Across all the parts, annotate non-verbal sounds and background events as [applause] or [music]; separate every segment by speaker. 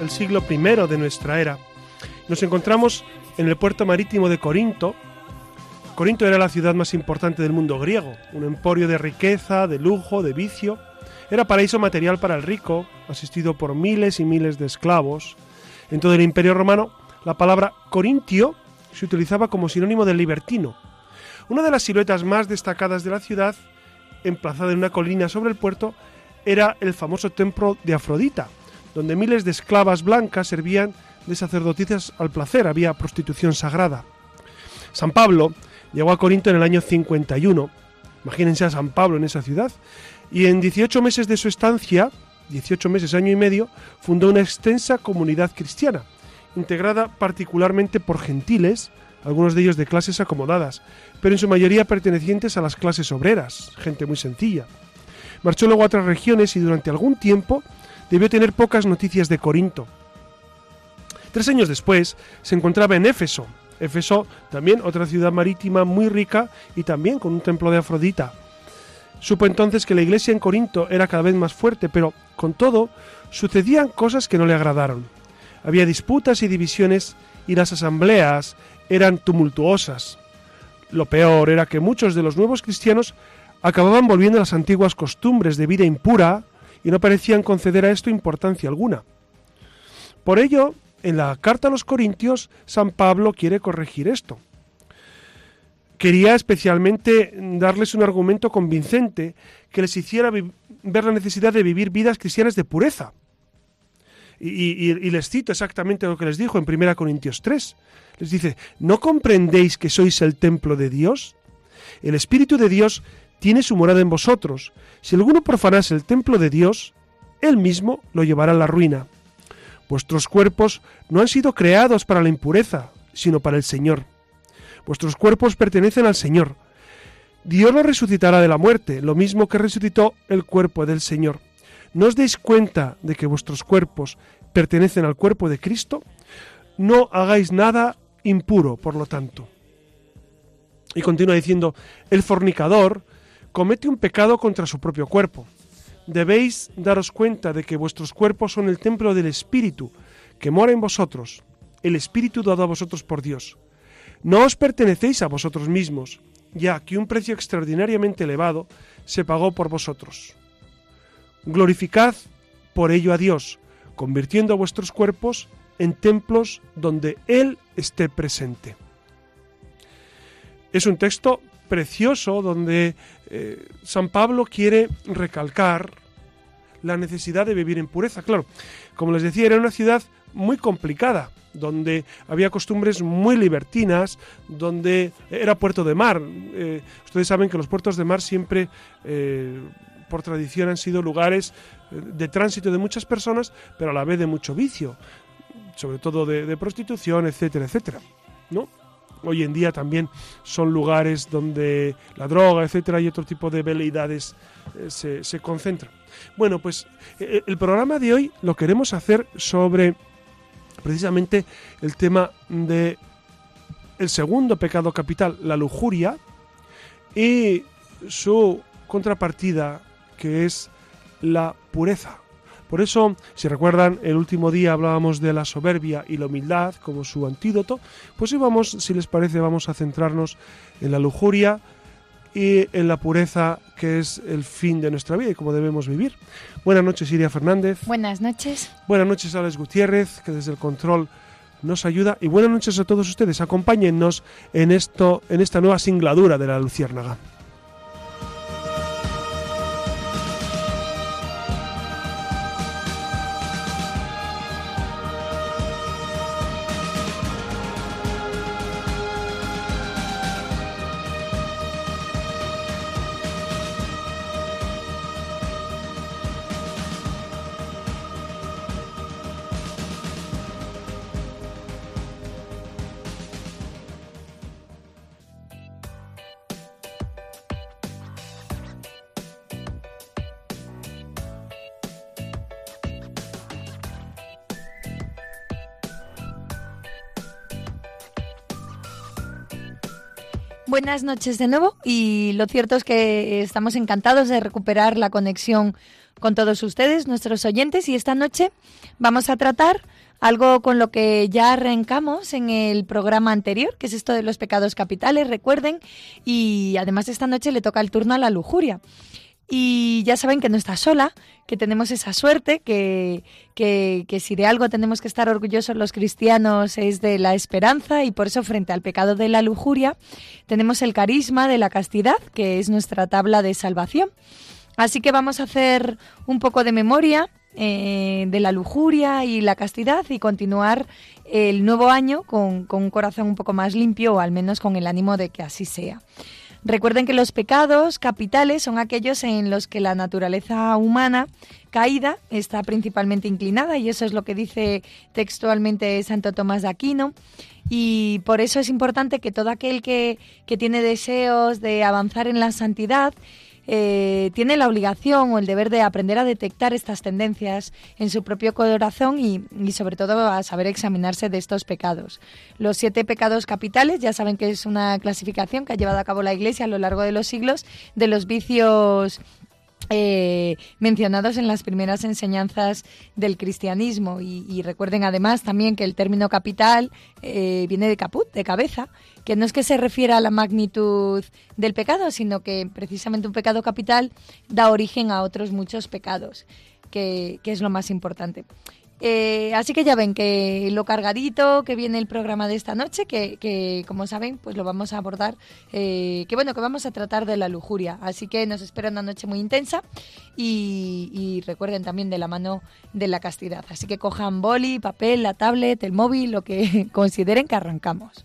Speaker 1: El siglo I de nuestra era. Nos encontramos en el puerto marítimo de Corinto. Corinto era la ciudad más importante del mundo griego, un emporio de riqueza, de lujo, de vicio. Era paraíso material para el rico, asistido por miles y miles de esclavos. En todo el imperio romano, la palabra corintio se utilizaba como sinónimo de libertino. Una de las siluetas más destacadas de la ciudad, emplazada en una colina sobre el puerto, era el famoso templo de Afrodita, donde miles de esclavas blancas servían de sacerdotisas al placer, había prostitución sagrada. San Pablo llegó a Corinto en el año 51, imagínense a San Pablo en esa ciudad, y en 18 meses de su estancia, 18 meses, año y medio, fundó una extensa comunidad cristiana, integrada particularmente por gentiles, algunos de ellos de clases acomodadas, pero en su mayoría pertenecientes a las clases obreras, gente muy sencilla. Marchó luego a otras regiones y durante algún tiempo debió tener pocas noticias de Corinto. Tres años después se encontraba en Éfeso. Éfeso también otra ciudad marítima muy rica y también con un templo de Afrodita. Supo entonces que la iglesia en Corinto era cada vez más fuerte, pero con todo sucedían cosas que no le agradaron. Había disputas y divisiones y las asambleas eran tumultuosas. Lo peor era que muchos de los nuevos cristianos acababan volviendo a las antiguas costumbres de vida impura, y no parecían conceder a esto importancia alguna. Por ello, en la carta a los Corintios, San Pablo quiere corregir esto. Quería especialmente darles un argumento convincente que les hiciera ver la necesidad de vivir vidas cristianas de pureza. Y, les cito exactamente lo que les dijo en 1 Corintios 3. Les dice, ¿no comprendéis que sois el templo de Dios? El Espíritu de Dios tiene su morada en vosotros. Si alguno profanase el templo de Dios, él mismo lo llevará a la ruina. Vuestros cuerpos no han sido creados para la impureza, sino para el Señor. Vuestros cuerpos pertenecen al Señor. Dios los resucitará de la muerte, lo mismo que resucitó el cuerpo del Señor. ¿No os deis cuenta de que vuestros cuerpos pertenecen al cuerpo de Cristo? No hagáis nada impuro, por lo tanto. Y continúa diciendo, el fornicador, comete un pecado contra su propio cuerpo. Debéis daros cuenta de que vuestros cuerpos son el templo del Espíritu, que mora en vosotros, el Espíritu dado a vosotros por Dios. No os pertenecéis a vosotros mismos, ya que un precio extraordinariamente elevado se pagó por vosotros. Glorificad por ello a Dios, convirtiendo a vuestros cuerpos en templos donde Él esté presente. Es un texto precioso donde eh, San Pablo quiere recalcar la necesidad de vivir en pureza. Claro, como les decía, era una ciudad muy complicada, donde había costumbres muy libertinas, donde era puerto de mar. Eh, ustedes saben que los puertos de mar siempre, eh, por tradición, han sido lugares de tránsito de muchas personas, pero a la vez de mucho vicio, sobre todo de, de prostitución, etcétera, etcétera. ¿No? Hoy en día también son lugares donde la droga, etcétera, y otro tipo de veleidades eh, se, concentran. Bueno, pues eh, el programa de hoy lo queremos hacer sobre precisamente el tema de el segundo pecado capital, la lujuria, y su contrapartida, que es la pureza. Por eso, si recuerdan, el último día hablábamos de la soberbia y la humildad como su antídoto, pues hoy vamos, si les parece, vamos a centrarnos en la lujuria y en la pureza que es el fin de nuestra vida y cómo debemos vivir. Buenas noches, Iria Fernández.
Speaker 2: Buenas noches.
Speaker 1: Buenas noches, Alex Gutiérrez, que desde el control nos ayuda. Y buenas noches a todos ustedes. Acompáñennos en, esto, en esta nueva singladura de la Luciérnaga.
Speaker 2: Buenas noches de nuevo y lo cierto es que estamos encantados de recuperar la conexión con todos ustedes, nuestros oyentes, y esta noche vamos a tratar algo con lo que ya arrancamos en el programa anterior, que es esto de los pecados capitales, recuerden, y además esta noche le toca el turno a la lujuria. Y ya saben que no está sola, que tenemos esa suerte, que, que, que, si de algo tenemos que estar orgullosos los cristianos es de la esperanza y por eso frente al pecado de la lujuria tenemos el carisma de la castidad, que es nuestra tabla de salvación. Así que vamos a hacer un poco de memoria eh, de la lujuria y la castidad y continuar el nuevo año con, con un corazón un poco más limpio o al menos con el ánimo de que así sea. Recuerden que los pecados capitales son aquellos en los que la naturaleza humana caída está principalmente inclinada y eso es lo que dice textualmente Santo Tomás de Aquino. Y por eso es importante que todo aquel que, que tiene deseos de avanzar en la santidad eh, tiene la obligación o el deber de aprender a detectar estas tendencias en su propio corazón y, y, sobre todo a saber examinarse de estos pecados. Los siete pecados capitales, ya saben que es una clasificación que ha llevado a cabo la Iglesia a lo largo de los siglos de los vicios eh, mencionados en las primeras enseñanzas del cristianismo y, recuerden además también que el término capital eh, viene de caput, de cabeza, que no es que se refiera a la magnitud del pecado, sino que precisamente un pecado capital da origen a otros muchos pecados, que es lo más importante. Eh, así que ya ven que lo cargadito que viene el programa de esta noche, que, que como saben, pues lo vamos a abordar, eh, que bueno, que vamos a tratar de la lujuria. Así que nos espera una noche muy intensa y, y, recuerden también de la mano de la castidad. Así que cojan boli, papel, la tablet, el móvil, lo que [laughs] consideren que arrancamos.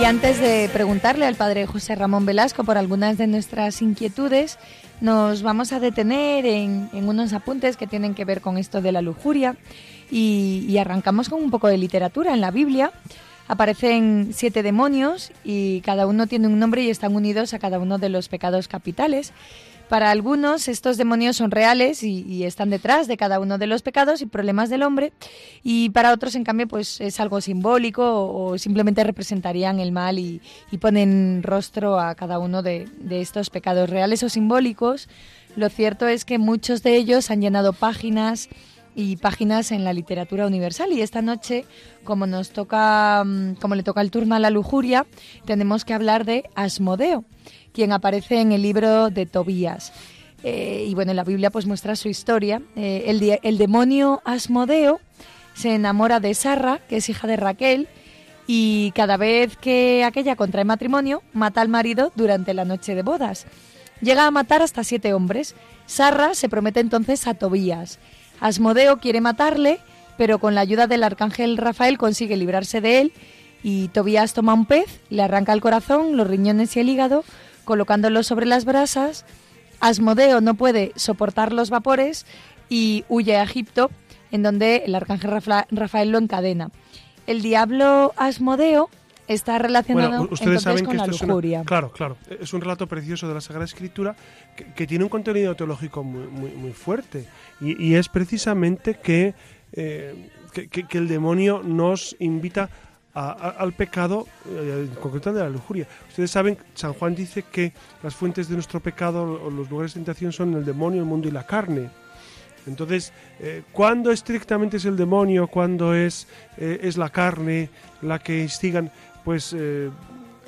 Speaker 2: Y antes de preguntarle al padre José Ramón Velasco por algunas de nuestras inquietudes, nos vamos a detener en, unos apuntes que tienen que ver con esto de la lujuria y arrancamos con un poco de literatura. En la Biblia aparecen siete demonios y cada uno tiene un nombre y están unidos a cada uno de los pecados capitales. Para algunos estos demonios son reales y, están detrás de cada uno de los pecados y problemas del hombre. Y para otros en cambio pues es algo simbólico o, o simplemente representarían el mal y, y ponen rostro a cada uno de, de, estos pecados reales o simbólicos. Lo cierto es que muchos de ellos han llenado páginas y páginas en la literatura universal. Y esta noche como nos toca como le toca el turno a la lujuria tenemos que hablar de Asmodeo quien aparece en el libro de Tobías. Eh, y bueno, la Biblia pues muestra su historia. Eh, el, el, demonio Asmodeo se enamora de Sarra, que es hija de Raquel, y cada vez que aquella contrae matrimonio, mata al marido durante la noche de bodas. Llega a matar hasta siete hombres. Sarra se promete entonces a Tobías. Asmodeo quiere matarle, pero con la ayuda del arcángel Rafael consigue librarse de él y Tobías toma un pez, le arranca el corazón, los riñones y el hígado, colocándolo sobre las brasas. Asmodeo no puede soportar los vapores y huye a Egipto, en donde el arcángel Rafael lo encadena. El diablo Asmodeo está relacionado
Speaker 1: bueno, ustedes saben
Speaker 2: con
Speaker 1: que
Speaker 2: la
Speaker 1: esto
Speaker 2: lujuria.
Speaker 1: Es una, claro, claro. Es un relato precioso de la Sagrada Escritura que, que tiene un contenido teológico muy, muy, muy fuerte. Y, y, es precisamente que, eh, que, que, el demonio nos invita a, a, al pecado, eh, en concreto de la lujuria. Ustedes saben, San Juan dice que las fuentes de nuestro pecado o los lugares de tentación son el demonio, el mundo y la carne. Entonces, eh, ¿cuándo estrictamente es el demonio? ¿Cuándo es, eh, es la carne la que instigan? Pues eh,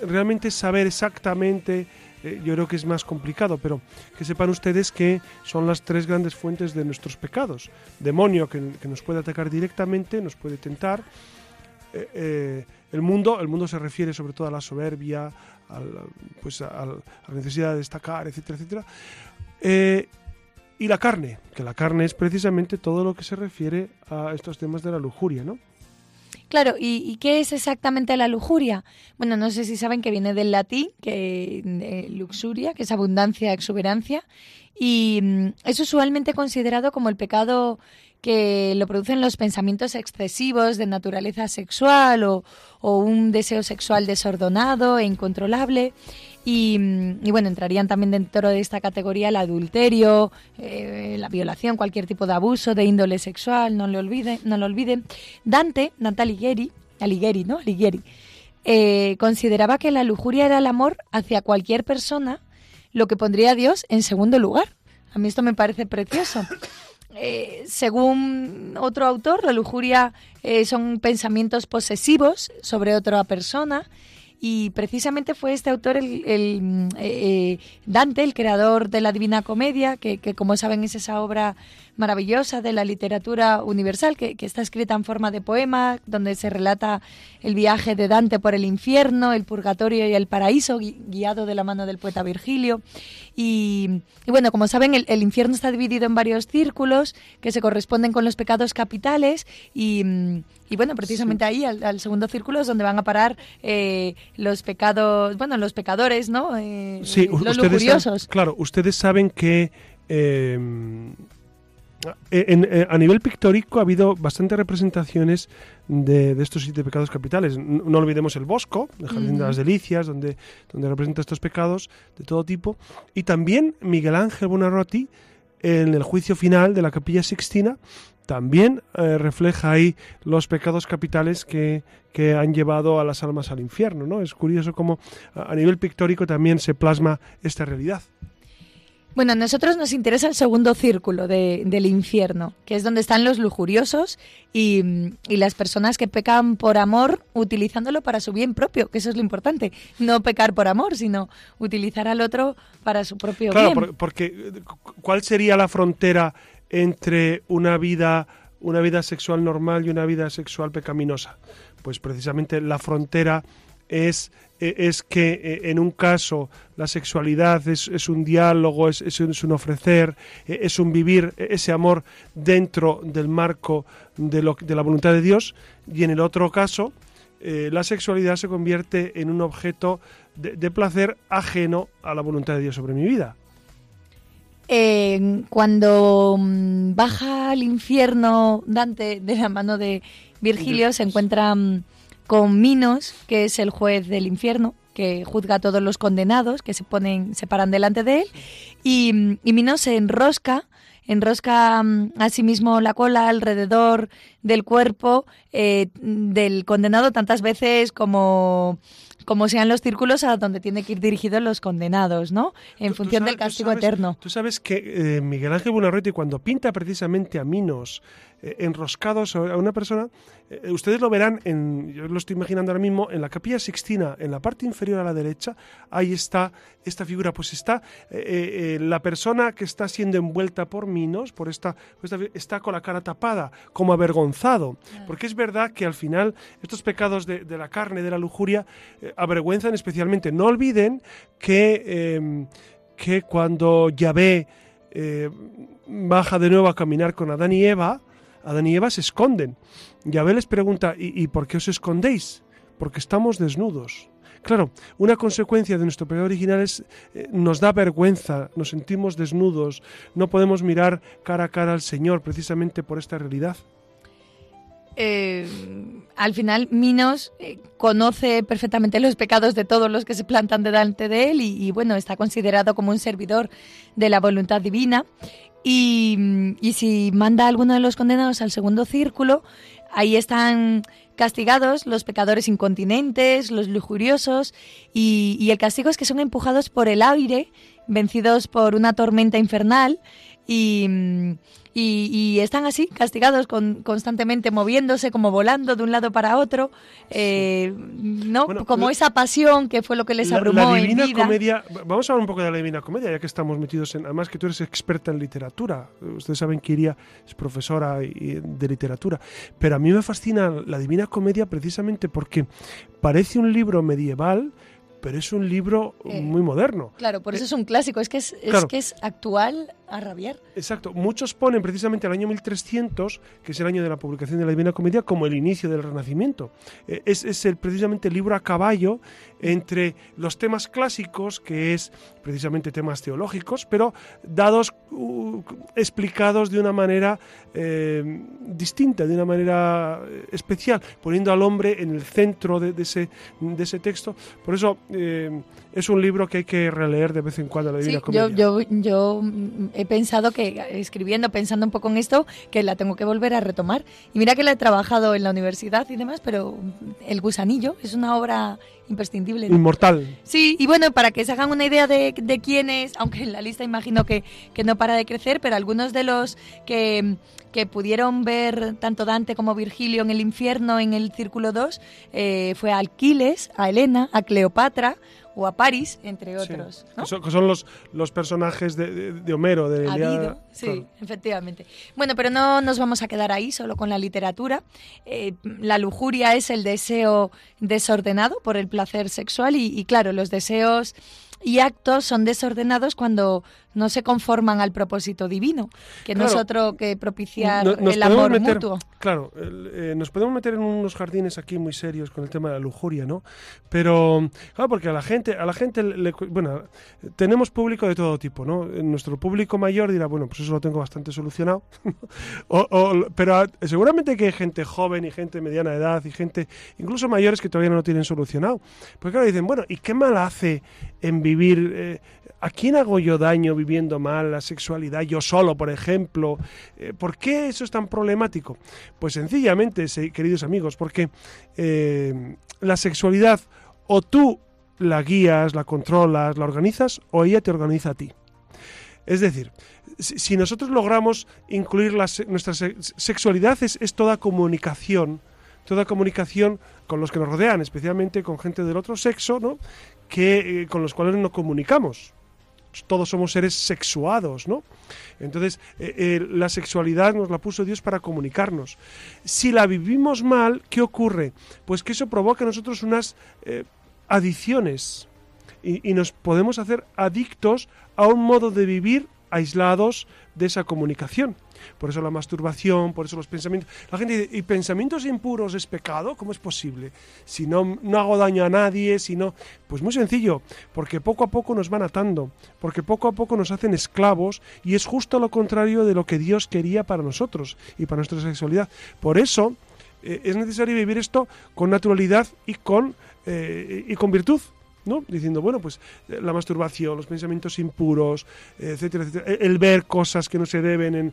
Speaker 1: realmente saber exactamente, eh, yo creo que es más complicado, pero que sepan ustedes que son las tres grandes fuentes de nuestros pecados. Demonio que, que nos puede atacar directamente, nos puede tentar, eh, eh, el mundo, el mundo se refiere sobre todo a la soberbia, al- pues a, la necesidad de destacar, etcétera, etcétera. Eh, y la carne, que la carne es precisamente todo lo que se refiere a estos temas de la lujuria, ¿no?
Speaker 2: Claro, ¿y, qué es exactamente la lujuria? Bueno, no sé si saben que viene del latín, que luxuria, que es abundancia, exuberancia, y mm, es usualmente considerado como el pecado que lo producen los pensamientos excesivos de naturaleza sexual o, o un deseo sexual desordenado e incontrolable. Y, mm, y bueno, entrarían también dentro de esta categoría el adulterio, eh, la violación, cualquier tipo de abuso de índole sexual, no lo olviden. No lo olviden. Dante, Dante Alighieri, Alighieri, ¿no? Alighieri, eh, consideraba que la lujuria era el amor hacia cualquier persona, lo que pondría a Dios en segundo lugar. A mí esto me parece precioso. Eh, según otro autor, la lujuria eh, son pensamientos posesivos sobre otra persona. Y precisamente fue este autor, el, el, eh, Dante, el creador de la Divina Comedia, que, como saben es esa obra maravillosa de la literatura universal, que, que, está escrita en forma de poema, donde se relata el viaje de Dante por el infierno, el purgatorio y el paraíso, gui guiado de la mano del poeta Virgilio. Y, y bueno, como saben, el, el, infierno está dividido en varios círculos que se corresponden con los pecados capitales y, y bueno, precisamente sí. ahí, al, al, segundo círculo, es donde van a parar eh, los pecados, bueno, los pecadores, ¿no? Eh,
Speaker 1: sí,
Speaker 2: los
Speaker 1: ustedes
Speaker 2: lujuriosos.
Speaker 1: Saben, claro, ustedes saben que eh, en, en, a nivel pictórico ha habido bastantes representaciones de, de, estos siete pecados capitales. No, no olvidemos el Bosco, el Jardín uh -huh. de las Delicias, donde, donde representa estos pecados de todo tipo. Y también Miguel Ángel Buonarroti, en el juicio final de la Capilla Sixtina, también eh, refleja ahí los pecados capitales que, que, han llevado a las almas al infierno. ¿no? Es curioso cómo a nivel pictórico también se plasma esta realidad.
Speaker 2: Bueno, a nosotros nos interesa el segundo círculo de, del infierno, que es donde están los lujuriosos y, y, las personas que pecan por amor utilizándolo para su bien propio, que eso es lo importante. No pecar por amor, sino utilizar al otro para su propio
Speaker 1: claro,
Speaker 2: bien.
Speaker 1: porque ¿cuál sería la frontera entre una vida, una vida sexual normal y una vida sexual pecaminosa? Pues precisamente la frontera es, es que en un caso la sexualidad es, es un diálogo, es, es, un ofrecer, es un vivir ese amor dentro del marco de, lo, de la voluntad de Dios, y en el otro caso eh, la sexualidad se convierte en un objeto de, de, placer ajeno a la voluntad de Dios sobre mi vida.
Speaker 2: Eh, cuando mm, baja al infierno Dante de la mano de Virgilio, se encuentra mm, con Minos, que es el juez del infierno, que juzga a todos los condenados que se ponen, se paran delante de él, y, y Minos se enrosca, enrosca mm, a sí mismo la cola alrededor del cuerpo eh, del condenado tantas veces como como sean los círculos a donde tiene que ir dirigidos los condenados, ¿no? En función
Speaker 1: sabes,
Speaker 2: del castigo
Speaker 1: tú sabes,
Speaker 2: eterno.
Speaker 1: Tú sabes que eh, Miguel Ángel Buonarroti cuando pinta precisamente a Minos enroscados a una persona, eh, ustedes lo verán, en, yo lo estoy imaginando ahora mismo, en la capilla Sixtina, en la parte inferior a la derecha, ahí está esta figura, pues está eh, la persona que está siendo envuelta por Minos, por esta, está con la cara tapada, como avergonzado, porque es verdad que al final estos pecados de, de la carne, de la lujuria, avergüenzan especialmente. No olviden que, eh, que cuando Yahvé eh, baja de nuevo a caminar con Adán y Eva, Adán y Eva se esconden. Yahvé les pregunta, ¿y, y por qué os escondéis? Porque estamos desnudos. Claro, una consecuencia de nuestro pecado original es eh, nos da vergüenza, nos sentimos desnudos, no podemos mirar cara a cara al Señor precisamente por esta realidad.
Speaker 2: Eh, al final Minos eh, conoce perfectamente los pecados de todos los que se plantan delante de él y, y, bueno, está considerado como un servidor de la voluntad divina. Y, y si manda alguno de los condenados al segundo círculo, ahí están castigados los pecadores incontinentes, los lujuriosos, y, el castigo es que son empujados por el aire, vencidos por una tormenta infernal, y, y, y están así, castigados con, constantemente, moviéndose, como volando de un lado para otro, eh, ¿no?
Speaker 1: Bueno,
Speaker 2: como
Speaker 1: la-
Speaker 2: esa pasión que fue lo que les
Speaker 1: La-
Speaker 2: abrumó
Speaker 1: la,
Speaker 2: en
Speaker 1: Divina
Speaker 2: vida.
Speaker 1: Comedia, vamos a hablar un poco de la Divina Comedia, ya que estamos metidos en. Además, que tú eres experta en literatura. Ustedes saben que Iria es profesora de literatura. Pero a mí me fascina la Divina Comedia precisamente porque parece un libro medieval, pero es un libro
Speaker 2: Eh,
Speaker 1: muy moderno.
Speaker 2: Claro, por eso es un clásico, es que es, es que es actual a rabiar.
Speaker 1: Exacto. Muchos ponen precisamente el año 1300, que es el año de la publicación de la Divina Comedia, como el inicio del Renacimiento. Eh, es es el, precisamente el libro a caballo entre los temas clásicos, que es precisamente temas teológicos, pero dados, uh, explicados de una manera eh, distinta, de una manera eh, especial, poniendo al hombre en el centro de, de ese, de ese texto. Por eso eh, es un libro que hay que releer de vez en cuando, la Divina
Speaker 2: Sí,
Speaker 1: Comedia.
Speaker 2: yo, yo, yo mm, he pensado que, escribiendo, pensando un poco en esto, que la tengo que volver a retomar. Y mira que la he trabajado en la universidad y demás, pero El Gusanillo es una obra imprescindible. ¿no?
Speaker 1: Inmortal.
Speaker 2: Sí, y bueno, para que se hagan una idea de, de quién es, aunque en la lista imagino que, que no para de crecer, pero algunos de los que, que pudieron ver tanto Dante como Virgilio en el infierno en el Círculo 2 eh, fue a Alquiles, a Helena, a Cleopatra o a París, entre
Speaker 1: Sí,
Speaker 2: otros. ¿no?
Speaker 1: que son, los, los personajes de, de- de Homero, de
Speaker 2: habido, sí,
Speaker 1: claro.
Speaker 2: efectivamente. Bueno, pero no nos vamos a quedar ahí solo con la literatura. Eh, la lujuria es el deseo desordenado por el placer sexual y, y, claro, los deseos y actos son desordenados cuando no se conforman al propósito divino, que no es
Speaker 1: Claro.
Speaker 2: otro que propiciar
Speaker 1: No-
Speaker 2: el amor
Speaker 1: meter-
Speaker 2: mutuo.
Speaker 1: Claro, eh, nos podemos meter en unos jardines aquí muy serios con el tema de la lujuria, ¿no? Pero, claro, porque a la gente, a la gente, le, bueno, tenemos público de todo tipo, ¿no? Nuestro público mayor dirá, bueno, pues eso lo tengo bastante solucionado. [laughs] O- o- pero seguramente que hay gente joven y gente de mediana edad y gente incluso mayores que todavía no lo tienen solucionado. Porque claro, dicen, bueno, ¿y qué mal hace en vivir? eh, ¿A quién hago yo daño viviendo mal la sexualidad? Yo solo, por ejemplo. Eh, ¿Por qué eso es tan problemático? Pues sencillamente, se- queridos amigos, porque eh, la sexualidad o tú la guías, la controlas, la organizas, o ella te organiza a ti. Es decir, si, nosotros logramos incluir la nuestra se- sexualidad, es, toda comunicación, toda comunicación con los que nos rodean, especialmente con gente del otro sexo, ¿no? que, eh, con los cuales nos comunicamos. Todos somos seres sexuados, ¿no? Entonces, eh, eh, la sexualidad nos la puso Dios para comunicarnos. Si la vivimos mal, ¿qué ocurre? Pues que eso provoca en nosotros unas eh, adicciones y, y nos podemos hacer adictos a un modo de vivir aislados de esa comunicación. Por eso la masturbación, por eso los pensamientos. La gente dice, ¿y pensamientos impuros es pecado? ¿Cómo es posible? Si no, no hago daño a nadie, si no... Pues muy sencillo, porque poco a poco nos van atando, porque poco a poco nos hacen esclavos y es justo lo contrario de lo que Dios quería para nosotros y para nuestra sexualidad. Por eso eh, es necesario vivir esto con naturalidad y con, eh, y con virtud. ¿No? Diciendo, bueno, pues eh, la masturbación, los pensamientos impuros, etcétera, etcétera, el- el ver cosas que no se deben. En...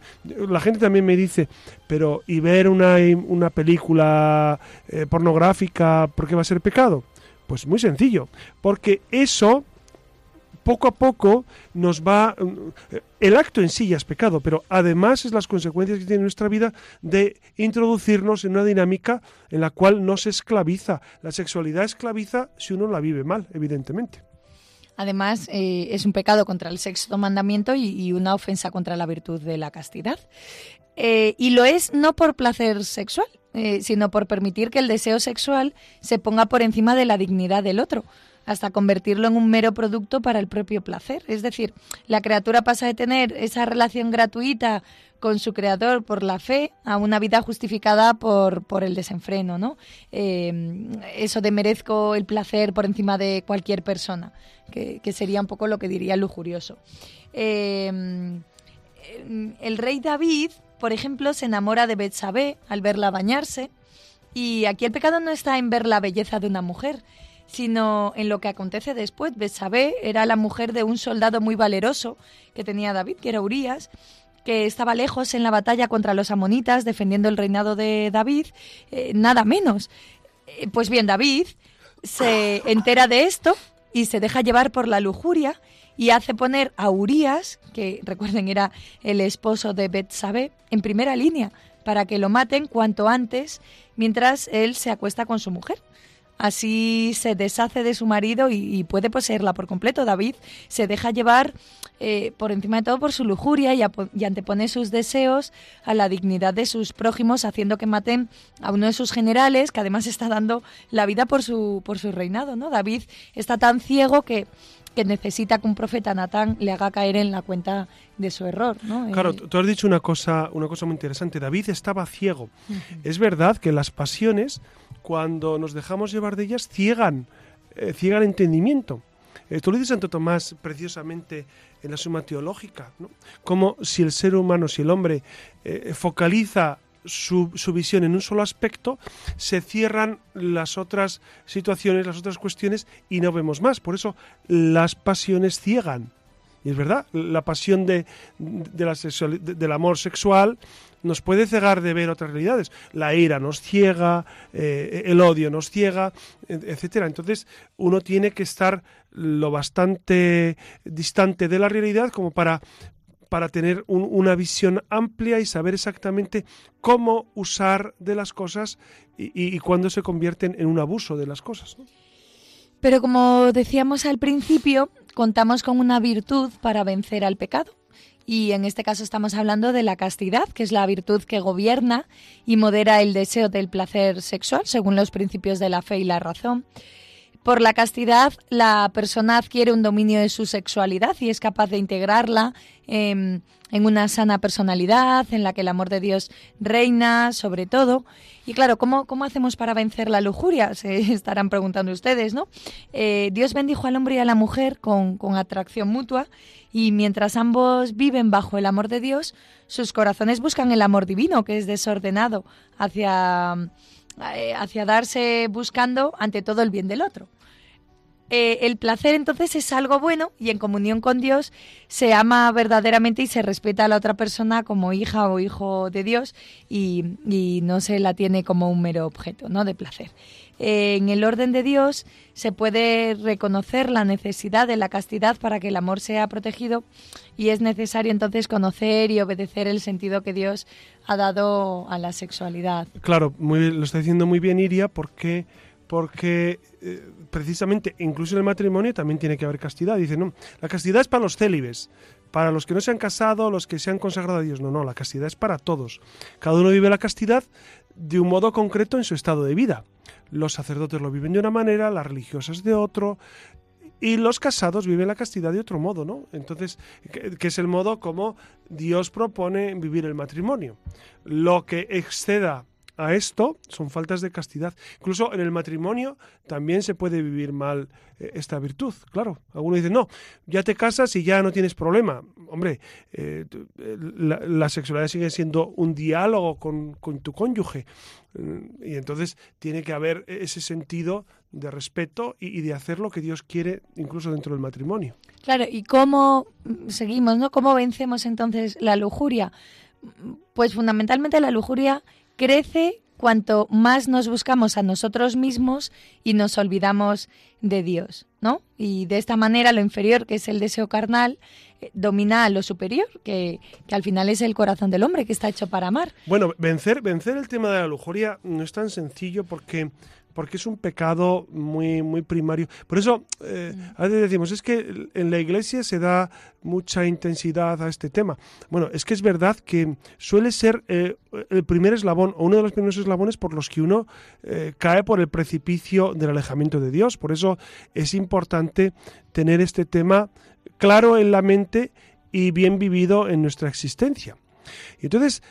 Speaker 1: La gente también me dice, pero ¿y ver una, una película eh, pornográfica, por qué va a ser pecado? Pues muy sencillo, porque eso poco a poco nos va... El acto en sí ya es pecado, pero además es las consecuencias que tiene en nuestra vida de introducirnos en una dinámica en la cual no se esclaviza. La sexualidad esclaviza si uno la vive mal, evidentemente.
Speaker 2: Además, eh, es un pecado contra el sexto mandamiento y, y una ofensa contra la virtud de la castidad. Eh, y lo es no por placer sexual, eh, sino por permitir que el deseo sexual se ponga por encima de la dignidad del otro, hasta convertirlo en un mero producto para el propio placer. Es decir, la criatura pasa de tener esa relación gratuita con su creador por la fe a una vida justificada por, por el desenfreno, ¿no? Eh, eso de merezco el placer por encima de cualquier persona, que, sería un poco lo que diría lujurioso. Eh, el rey David, por ejemplo, se enamora de Betsabé al verla bañarse, y aquí el pecado no está en ver la belleza de una mujer, sino en lo que acontece después. Betsabé era la mujer de un soldado muy valeroso que tenía David, que era Urias, que estaba lejos en la batalla contra los amonitas defendiendo el reinado de David, eh, nada menos. Eh, pues bien, David se entera de esto y se deja llevar por la lujuria y hace poner a Urias, que recuerden era el esposo de Betsabé, en primera línea para que lo maten cuanto antes mientras él se acuesta con su mujer. Así se deshace de su marido y, puede poseerla por completo. David se deja llevar eh, por encima de todo por su lujuria y, antepone sus deseos a la dignidad de sus prójimos, haciendo que maten a uno de sus generales, que además está dando la vida por su, por su reinado. ¿no? David está tan ciego que que necesita que un profeta Natán le haga caer en la cuenta de su error. ¿no?
Speaker 1: Claro, tú has dicho una cosa, una cosa muy interesante. David estaba ciego. Es verdad que las pasiones, cuando nos dejamos llevar de ellas, ciegan, eh, ciegan el entendimiento. Eh, tú lo dices Santo Tomás preciosamente en la Suma Teológica, ¿no? Como si el ser humano, si el hombre eh, focaliza su, visión en un solo aspecto, se cierran las otras situaciones, las otras cuestiones y no vemos más. Por eso las pasiones ciegan. Y es verdad, la pasión de, del amor sexual nos puede cegar de ver otras realidades. La ira nos ciega, eh, el odio nos ciega, etcétera. Entonces uno tiene que estar lo bastante distante de la realidad como para para tener una visión amplia y saber exactamente cómo usar de las cosas y, cuándo se convierten en un abuso de las cosas.
Speaker 2: Pero como decíamos al principio, contamos con una virtud para vencer al pecado. Y en este caso estamos hablando de la castidad, que es la virtud que gobierna y modera el deseo del placer sexual, según los principios de la fe y la razón. Por la castidad, la persona adquiere un dominio de su sexualidad y es capaz de integrarla en una sana personalidad, en la que el amor de Dios reina sobre todo. Y claro, ¿cómo, cómo hacemos para vencer la lujuria? [laughs] Se estarán preguntando ustedes, ¿no? Eh, Dios bendijo al hombre y a la mujer con, con atracción mutua y mientras ambos viven bajo el amor de Dios, sus corazones buscan el amor divino, que es desordenado hacia hacia darse buscando ante todo el bien del otro. Eh, el placer entonces es algo bueno y en comunión con Dios se ama verdaderamente y se respeta a la otra persona como hija o hijo de Dios y, no se la tiene como un mero objeto ¿no? de placer. Eh, en el orden de Dios se puede reconocer la necesidad de la castidad para que el amor sea protegido y es necesario entonces conocer y obedecer el sentido que Dios ha dado a la sexualidad.
Speaker 1: Claro, muy, lo está diciendo muy bien Iria porque porque eh, precisamente incluso en el matrimonio también tiene que haber castidad. Dice, no, la castidad es para los célibes, para los que no se han casado, los que se han consagrado a Dios. No, no, la castidad es para todos. Cada uno vive la castidad de un modo concreto en su estado de vida. Los sacerdotes lo viven de una manera, las religiosas de otro, y los casados viven la castidad de otro modo, ¿no? Entonces, que, es el modo como Dios propone vivir el matrimonio. Lo que exceda a esto son faltas de castidad. Incluso en el matrimonio también se puede vivir mal eh, esta virtud. Claro, algunos dicen, no, ya te casas y ya no tienes problema. Hombre, eh, eh, la, sexualidad sigue siendo un diálogo con, tu cónyuge. Y entonces tiene que haber ese sentido de respeto y, de hacer lo que Dios quiere incluso dentro del matrimonio.
Speaker 2: Claro, ¿y cómo seguimos, no? ¿Cómo vencemos entonces la lujuria? Pues fundamentalmente la lujuria crece cuanto más nos buscamos a nosotros mismos y nos olvidamos de Dios, ¿no? Y de esta manera lo inferior, que es el deseo carnal, eh, domina a lo superior, que, que, al final es el corazón del hombre, que está hecho para amar.
Speaker 1: Bueno, vencer, vencer el tema de la lujuria no es tan sencillo porque porque es un pecado muy, muy primario. Por eso, eh, a veces decimos, es que en la iglesia se da mucha intensidad a este tema. Bueno, es que es verdad que suele ser eh, el primer eslabón o uno de los primeros eslabones por los que uno eh, cae por el precipicio del alejamiento de Dios. Por eso es importante tener este tema claro en la mente y bien vivido en nuestra existencia. Y entonces,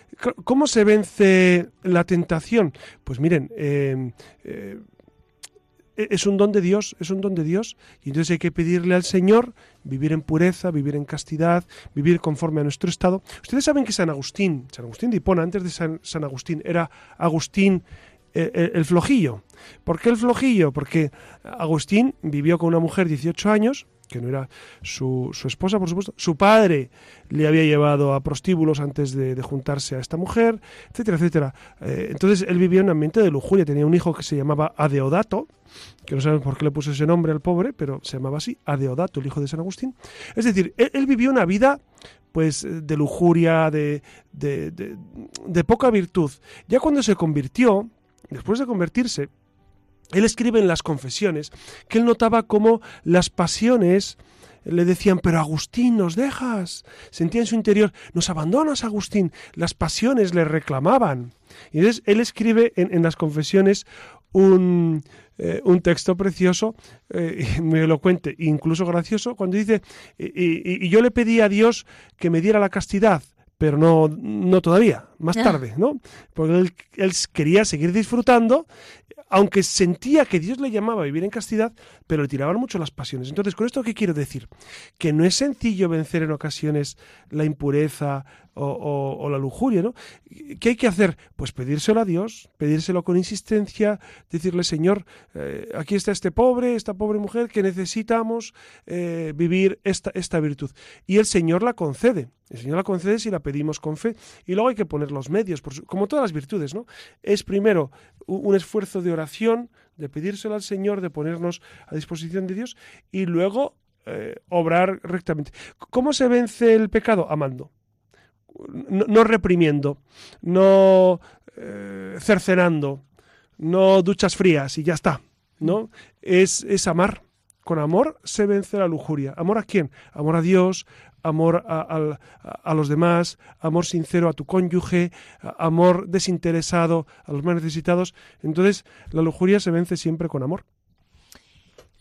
Speaker 1: ¿cómo se vence la tentación? Pues miren, em, eh, es un don de Dios, es un don de Dios. Y entonces hay que pedirle al Señor vivir en pureza, vivir en castidad, vivir conforme a nuestro estado. Ustedes saben que San Agustín, San Agustín de Hipona, antes de San, Agustín, era Agustín eh, eh, el, flojillo. ¿Por qué el flojillo? Porque Agustín vivió con una mujer 18 años que no era su, su esposa, por supuesto. Su padre le había llevado a prostíbulos antes de, de juntarse a esta mujer, etcétera, etcétera. Eh, entonces él vivía en un ambiente de lujuria. Tenía un hijo que se llamaba Adeodato, que no saben por qué le puso ese nombre al pobre, pero se llamaba así, Adeodato, el hijo de San Agustín. Es decir, él, él vivió una vida pues de lujuria, de, de, de poca virtud. Ya cuando se convirtió, después de convertirse, él escribe en las confesiones que él notaba cómo las pasiones le decían, pero Agustín, nos dejas. Sentía en su interior, nos abandonas, Agustín. Las pasiones le reclamaban. Y entonces él escribe en, en las confesiones un, eh, un texto precioso, eh, [laughs] muy elocuente, incluso gracioso, cuando dice, y, y, y yo le pedí a Dios que me diera la castidad, pero no, no todavía, más tarde, ¿no? Porque él, él, quería seguir disfrutando, aunque sentía que Dios le llamaba a vivir en castidad, pero le tiraban mucho las pasiones. Entonces, ¿con esto qué quiero decir? Que no es sencillo vencer en ocasiones la impureza o, la lujuria, ¿no? ¿Qué hay que hacer? Pues pedírselo a Dios, pedírselo con insistencia, decirle, Señor, eh, aquí está este pobre, esta pobre mujer que necesitamos eh, vivir esta, esta virtud. Y el Señor la concede. El Señor la concede si la pedimos con fe. Y luego hay que poner los medios, como todas las virtudes, ¿no? Es primero un esfuerzo de oración, de pedírselo al Señor, de ponernos a disposición de Dios y luego eh, obrar rectamente. ¿Cómo se vence el pecado? Amando. No, reprimiendo, no eh, cercenando, no duchas frías y ya está. ¿no? Es, es amar. Con amor se vence la lujuria. ¿Amor a quién? Amor a Dios, amor a, a, los demás, amor sincero a tu cónyuge, amor desinteresado a los más necesitados. Entonces, la lujuria se vence siempre con amor.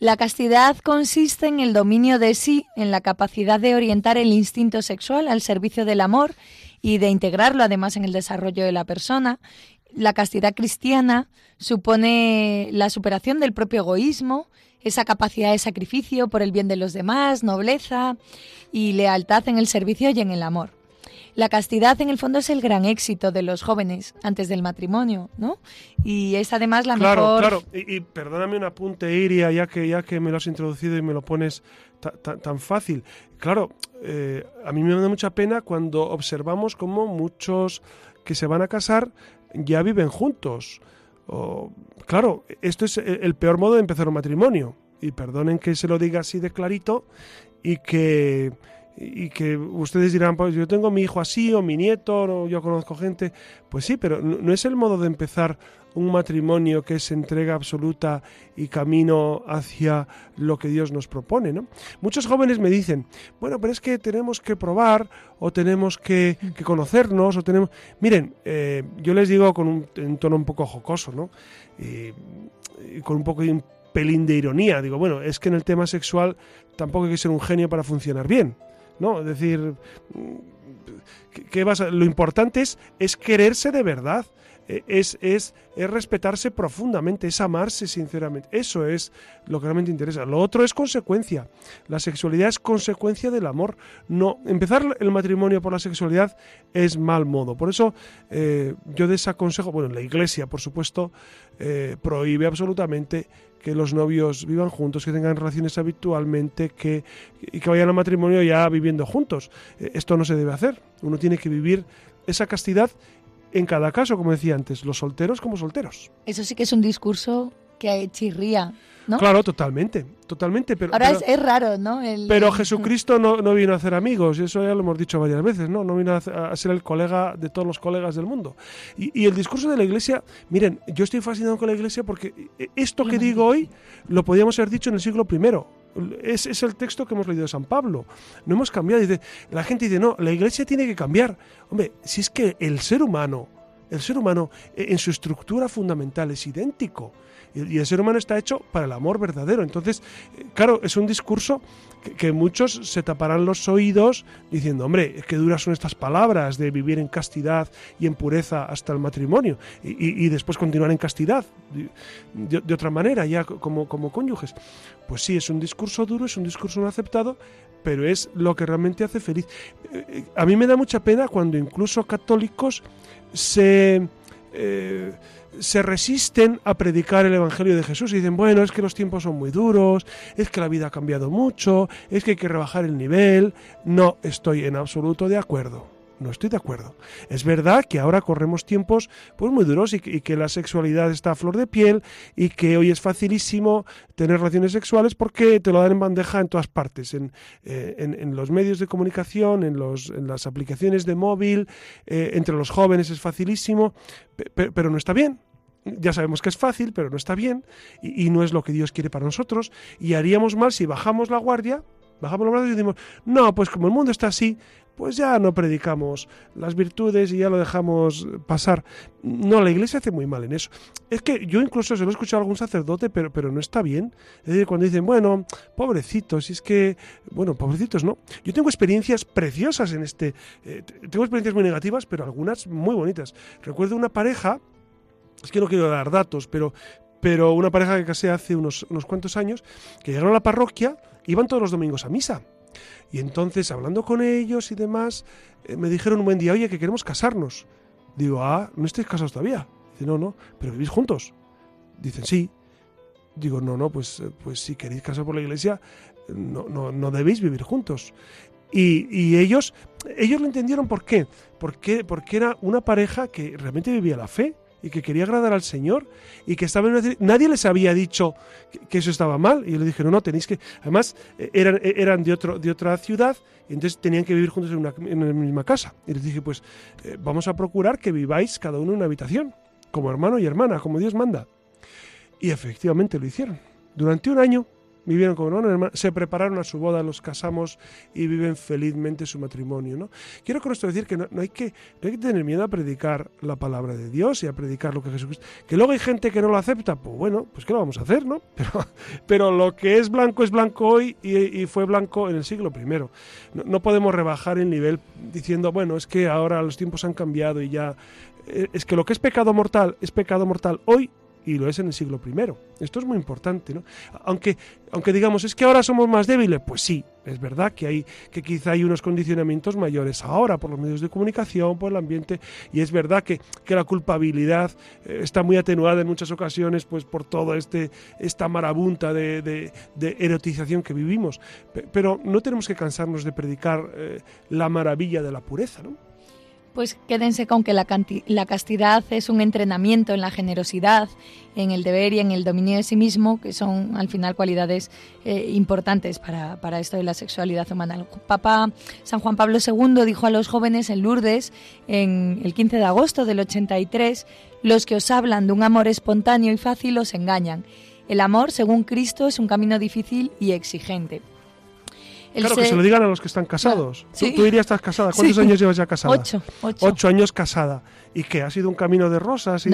Speaker 2: La castidad consiste en el dominio de sí, en la capacidad de orientar el instinto sexual al servicio del amor y de integrarlo además en el desarrollo de la persona. La castidad cristiana supone la superación del propio egoísmo, esa capacidad de sacrificio por el bien de los demás, nobleza y lealtad en el servicio y en el amor. La castidad en el fondo es el gran éxito de los jóvenes antes del matrimonio, ¿no? Y es además la
Speaker 1: claro,
Speaker 2: mejor...
Speaker 1: Claro, y, y, perdóname un apunte, Iria, ya que, ya que me lo has introducido y me lo pones tan fácil. Claro, eh, a mí me da mucha pena cuando observamos cómo muchos que se van a casar ya viven juntos. O, claro, esto es el peor modo de empezar un matrimonio. Y perdonen que se lo diga así de clarito y que y que ustedes dirán, pues yo tengo mi hijo así o mi nieto, o yo conozco gente. Pues sí, pero no es el modo de empezar un matrimonio que es entrega absoluta y camino hacia lo que Dios nos propone, ¿no? Muchos jóvenes me dicen, bueno, pero es que tenemos que probar o tenemos que, que conocernos o tenemos... Miren, eh, yo les digo con un, tono un poco jocoso, ¿no? Y, y con un poco de un pelín de ironía. Digo, bueno, es que en el tema sexual tampoco hay que ser un genio para funcionar bien. ¿No? Es decir, ¿qué vas lo importante es, es quererse de verdad. Es, es, es, respetarse profundamente, es amarse sinceramente. Eso es lo que realmente interesa. Lo otro es consecuencia. La sexualidad es consecuencia del amor. No, empezar el matrimonio por la sexualidad es mal modo. Por eso eh, yo desaconsejo, bueno, la iglesia, por supuesto, eh, prohíbe absolutamente que los novios vivan juntos, que tengan relaciones habitualmente, que, y que vayan al matrimonio ya viviendo juntos. Esto no se debe hacer. Uno tiene que vivir esa castidad en cada caso, como decía antes, los solteros como solteros.
Speaker 2: Eso sí que es un discurso que chirría, ¿no?
Speaker 1: Claro, totalmente, totalmente. Pero,
Speaker 2: Ahora
Speaker 1: pero,
Speaker 2: es, es, raro, ¿no? El...
Speaker 1: Pero Jesucristo no, no, vino a hacer amigos, y eso ya lo hemos dicho varias veces, ¿no? No vino a, a ser el colega de todos los colegas del mundo. Y, y, el discurso de la Iglesia, miren, yo estoy fascinado con la Iglesia porque esto que digo hoy lo podíamos haber dicho en el siglo I. Es, es, el texto que hemos leído de San Pablo. No hemos cambiado. Dice, la gente dice, no, la iglesia tiene que cambiar. Hombre, si es que el ser humano, el ser humano en su estructura fundamental es idéntico. Y el ser humano está hecho para el amor verdadero. Entonces, claro, es un discurso que, muchos se taparán los oídos diciendo, hombre, qué duras son estas palabras de vivir en castidad y en pureza hasta el matrimonio y, después continuar en castidad de, otra manera, ya como, como cónyuges. Pues sí, es un discurso duro, es un discurso no aceptado, pero es lo que realmente hace feliz. A mí me da mucha pena cuando incluso católicos se... Eh, se resisten a predicar el Evangelio de Jesús y dicen, bueno, es que los tiempos son muy duros, es que la vida ha cambiado mucho, es que hay que rebajar el nivel. No estoy en absoluto de acuerdo. No estoy de acuerdo. Es verdad que ahora corremos tiempos pues, muy duros y que, la sexualidad está a flor de piel y que hoy es facilísimo tener relaciones sexuales porque te lo dan en bandeja en todas partes, en, eh, los medios de comunicación, en, los, en, las aplicaciones de móvil, eh, entre los jóvenes es facilísimo, pero, no está bien. Ya sabemos que es fácil, pero no está bien y, y no es lo que Dios quiere para nosotros y haríamos mal si bajamos la guardia bajamos los brazos y decimos, no, pues como el mundo está así, pues ya no predicamos las virtudes y ya lo dejamos pasar. No, la iglesia hace muy mal en eso. Es que yo incluso se lo he escuchado a algún sacerdote, pero, pero no está bien. Es decir, cuando dicen, bueno, pobrecitos, y es que, bueno, pobrecitos no. Yo tengo experiencias preciosas en este, eh, tengo experiencias muy negativas, pero algunas muy bonitas. Recuerdo una pareja, es que no quiero dar datos, pero, pero una pareja que casé hace unos, unos cuantos años, que llegaron a la parroquia, iban todos los domingos a misa. Y entonces, hablando con ellos y demás, eh, me dijeron un buen día, oye, que queremos casarnos. Digo, ah, ¿no estáis casados todavía? Dice, no, no, pero vivís juntos. Dicen, sí. Digo, no, no, pues, eh, pues si queréis casar por la iglesia, no, no, no debéis vivir juntos. Y, y, ellos, ellos lo entendieron por qué. Porque, porque era una pareja que realmente vivía la fe y que quería agradar al Señor y que estaba en nadie les había dicho que, eso estaba mal. Y yo le dije no no tenéis que además eh, eran eh, eran de otro de otra ciudad y entonces tenían que vivir juntos en, una, en la misma casa. Y les dije pues eh, vamos a procurar que viváis cada uno en una habitación como hermano y hermana como Dios manda y efectivamente lo hicieron. Durante un año vivieron como hermano, se prepararon a su boda, los casamos y viven felizmente su matrimonio. ¿no? Quiero con esto decir que no, hay que hay que tener miedo a predicar la palabra de Dios y a predicar lo que Jesucristo. Que luego hay gente que no lo acepta, pues bueno, pues ¿qué lo vamos a hacer? ¿no? [laughs] Pero, pero lo que es blanco es blanco hoy y, fue blanco en el siglo I. No, no podemos rebajar el nivel diciendo, bueno, es que ahora los tiempos han cambiado y ya. Eh, es que lo que es pecado mortal es pecado mortal hoy y lo es en el siglo I. Esto es muy importante, ¿no? Aunque, aunque digamos, es que ahora somos más débiles, pues sí, es verdad que hay que quizá hay unos condicionamientos mayores ahora por los medios de comunicación, por el ambiente, y es verdad que, la culpabilidad eh, está muy atenuada en muchas ocasiones, pues por toda este, esta marabunta de, erotización que vivimos. Pero no tenemos que cansarnos de predicar eh, la maravilla de la pureza, ¿no?
Speaker 2: Pues quédense con que la, castidad es un entrenamiento en la generosidad, en el deber y en el dominio de sí mismo, que son al final cualidades eh, importantes para, para, esto de la sexualidad humana. El Papa San Juan Pablo II dijo a los jóvenes en Lourdes, en el 15 de agosto del 83, los que os hablan de un amor espontáneo y fácil os engañan. El amor, según Cristo, es un camino difícil y exigente
Speaker 1: claro, que se lo digan a los que están casados. ¿Tú, irías estar casada. ¿Cuántos años llevas ya casada?
Speaker 2: Ocho,
Speaker 1: ocho. años casada. ¿Y qué? ¿Ha sido un camino de rosas? Y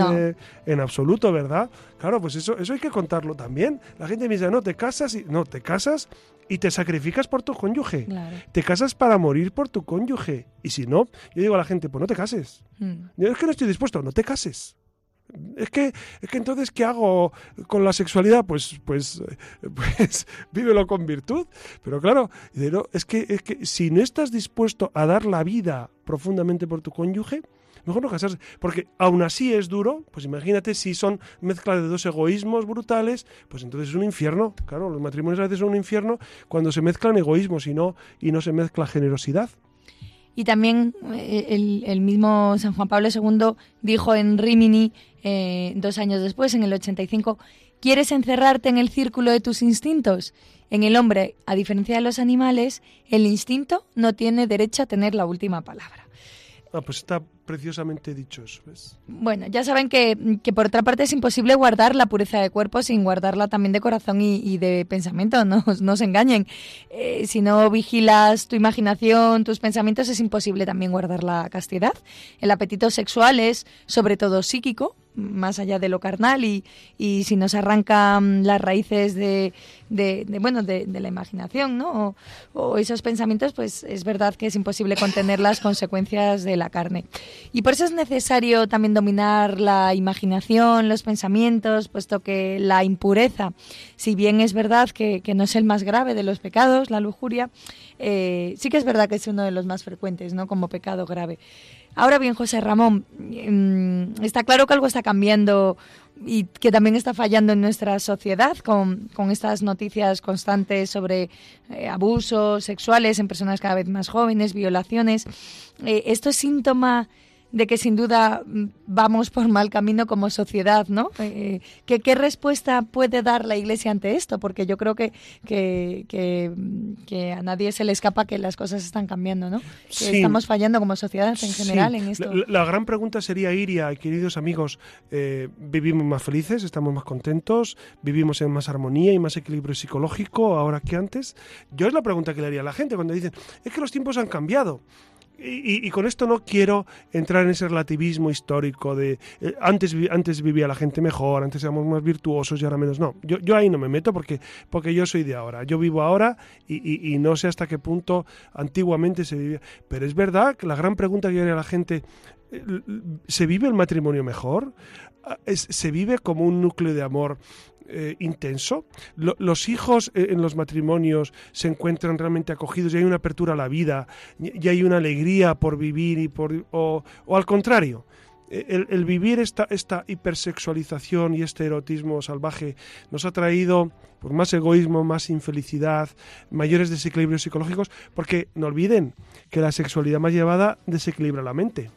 Speaker 1: En absoluto, ¿verdad? Claro, pues eso, eso hay que contarlo también. La gente me dice, no, te casas y... No, te casas y te sacrificas por tu cónyuge. Te casas para morir por tu cónyuge. Y si no, yo digo a la gente, pues no te cases. Mm. Yo es que no estoy dispuesto, no te cases. Es que, es que entonces, ¿qué hago con la sexualidad? Pues, pues, [laughs] pues, vívelo con virtud. Pero claro, es, que, es que si no estás dispuesto a dar la vida profundamente por tu cónyuge, mejor no casarse. Porque aún así es duro, pues imagínate si son mezcla de dos egoísmos brutales, pues entonces es un infierno. Claro, los matrimonios a veces son un infierno cuando se mezclan egoísmos y no, y no se mezcla generosidad.
Speaker 2: Y también eh, el, mismo San Juan Pablo II dijo en Rimini, eh, dos años después, en el 85, ¿quieres encerrarte en el círculo de tus instintos? En el hombre, a diferencia de los animales, el instinto no tiene derecho a tener la última palabra.
Speaker 1: Ah, pues está preciosamente dicho eso.
Speaker 2: Bueno, ya saben que, por otra parte es imposible guardar la pureza de cuerpo sin guardarla también de corazón y, de pensamiento, no, no se engañen. Eh, si no vigilas tu imaginación, tus pensamientos, es imposible también guardar la castidad. El apetito sexual es sobre todo psíquico, más allá de lo carnal y, y si nos arrancan las raíces de, de, bueno de, la imaginación ¿no? O, esos pensamientos pues es verdad que es imposible contener las consecuencias de la carne y por eso es necesario también dominar la imaginación los pensamientos puesto que la impureza si bien es verdad que, que no es el más grave de los pecados la lujuria eh, sí que es verdad que es uno de los más frecuentes, ¿no? Como pecado grave. Ahora bien, José Ramón, mm, está claro que algo está cambiando y que también está fallando en nuestra sociedad con, con estas noticias constantes sobre eh, abusos sexuales en personas cada vez más jóvenes, violaciones. Eh, ¿Esto es síntoma de que sin duda mm, vamos por mal camino como sociedad, ¿no? Eh, ¿qué, ¿qué, respuesta puede dar la Iglesia ante esto? Porque yo creo que, que, que, que a nadie se le escapa que las cosas están cambiando, ¿no?
Speaker 1: Sí.
Speaker 2: Que estamos fallando como sociedad en
Speaker 1: Sí.
Speaker 2: general en esto.
Speaker 1: La, la gran pregunta sería, Iria, queridos amigos, eh, ¿vivimos más felices? ¿Estamos más contentos? ¿Vivimos en más armonía y más equilibrio psicológico ahora que antes? Yo es la pregunta que le haría a la gente cuando dicen, es que los tiempos han cambiado. Y, y- con esto no quiero entrar en ese relativismo histórico de eh, antes, antes vivía la gente mejor, antes éramos más virtuosos y ahora menos. No, yo, yo ahí no me meto porque, porque yo soy de ahora. Yo vivo ahora y, y- y no sé hasta qué punto antiguamente se vivía. Pero es verdad que la gran pregunta que yo a la gente, ¿se vive el matrimonio mejor? ¿Se vive como un núcleo de amor eh, intenso? Lo- ¿Los hijos eh, en los matrimonios se encuentran realmente acogidos y hay una apertura a la vida y hay una alegría por vivir y por o, al contrario? El, el vivir esta, esta hipersexualización y este erotismo salvaje nos ha traído pues, más egoísmo, más infelicidad, mayores desequilibrios psicológicos, porque no olviden que la sexualidad más llevada desequilibra la mente.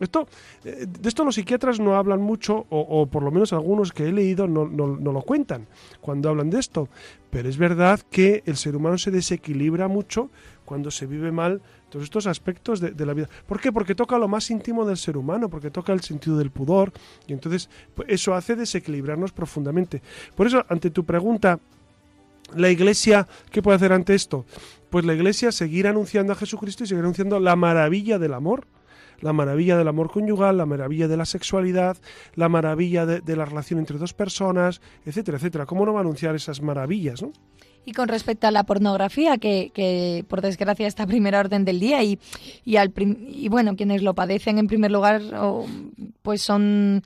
Speaker 1: Esto, eh, de esto los psiquiatras no hablan mucho, o, o por lo menos algunos que he leído no, no- no lo cuentan cuando hablan de esto. Pero es verdad que el ser humano se desequilibra mucho cuando se vive mal todos estos aspectos de, la vida. ¿Por qué? Porque toca lo más íntimo del ser humano, porque toca el sentido del pudor, y entonces pues, eso hace desequilibrarnos profundamente. Por eso, ante tu pregunta, la iglesia, ¿qué puede hacer ante esto? Pues la iglesia seguir anunciando a Jesucristo y seguir anunciando la maravilla del amor, la maravilla del amor conyugal, la maravilla de la sexualidad, la maravilla de, la relación entre dos personas, etcétera, etcétera. ¿Cómo no va a anunciar esas maravillas, no?
Speaker 2: Y con respecto a la pornografía, que, por desgracia está a primera orden del día y, y, al prim- y bueno, quienes lo padecen en primer lugar, pues son,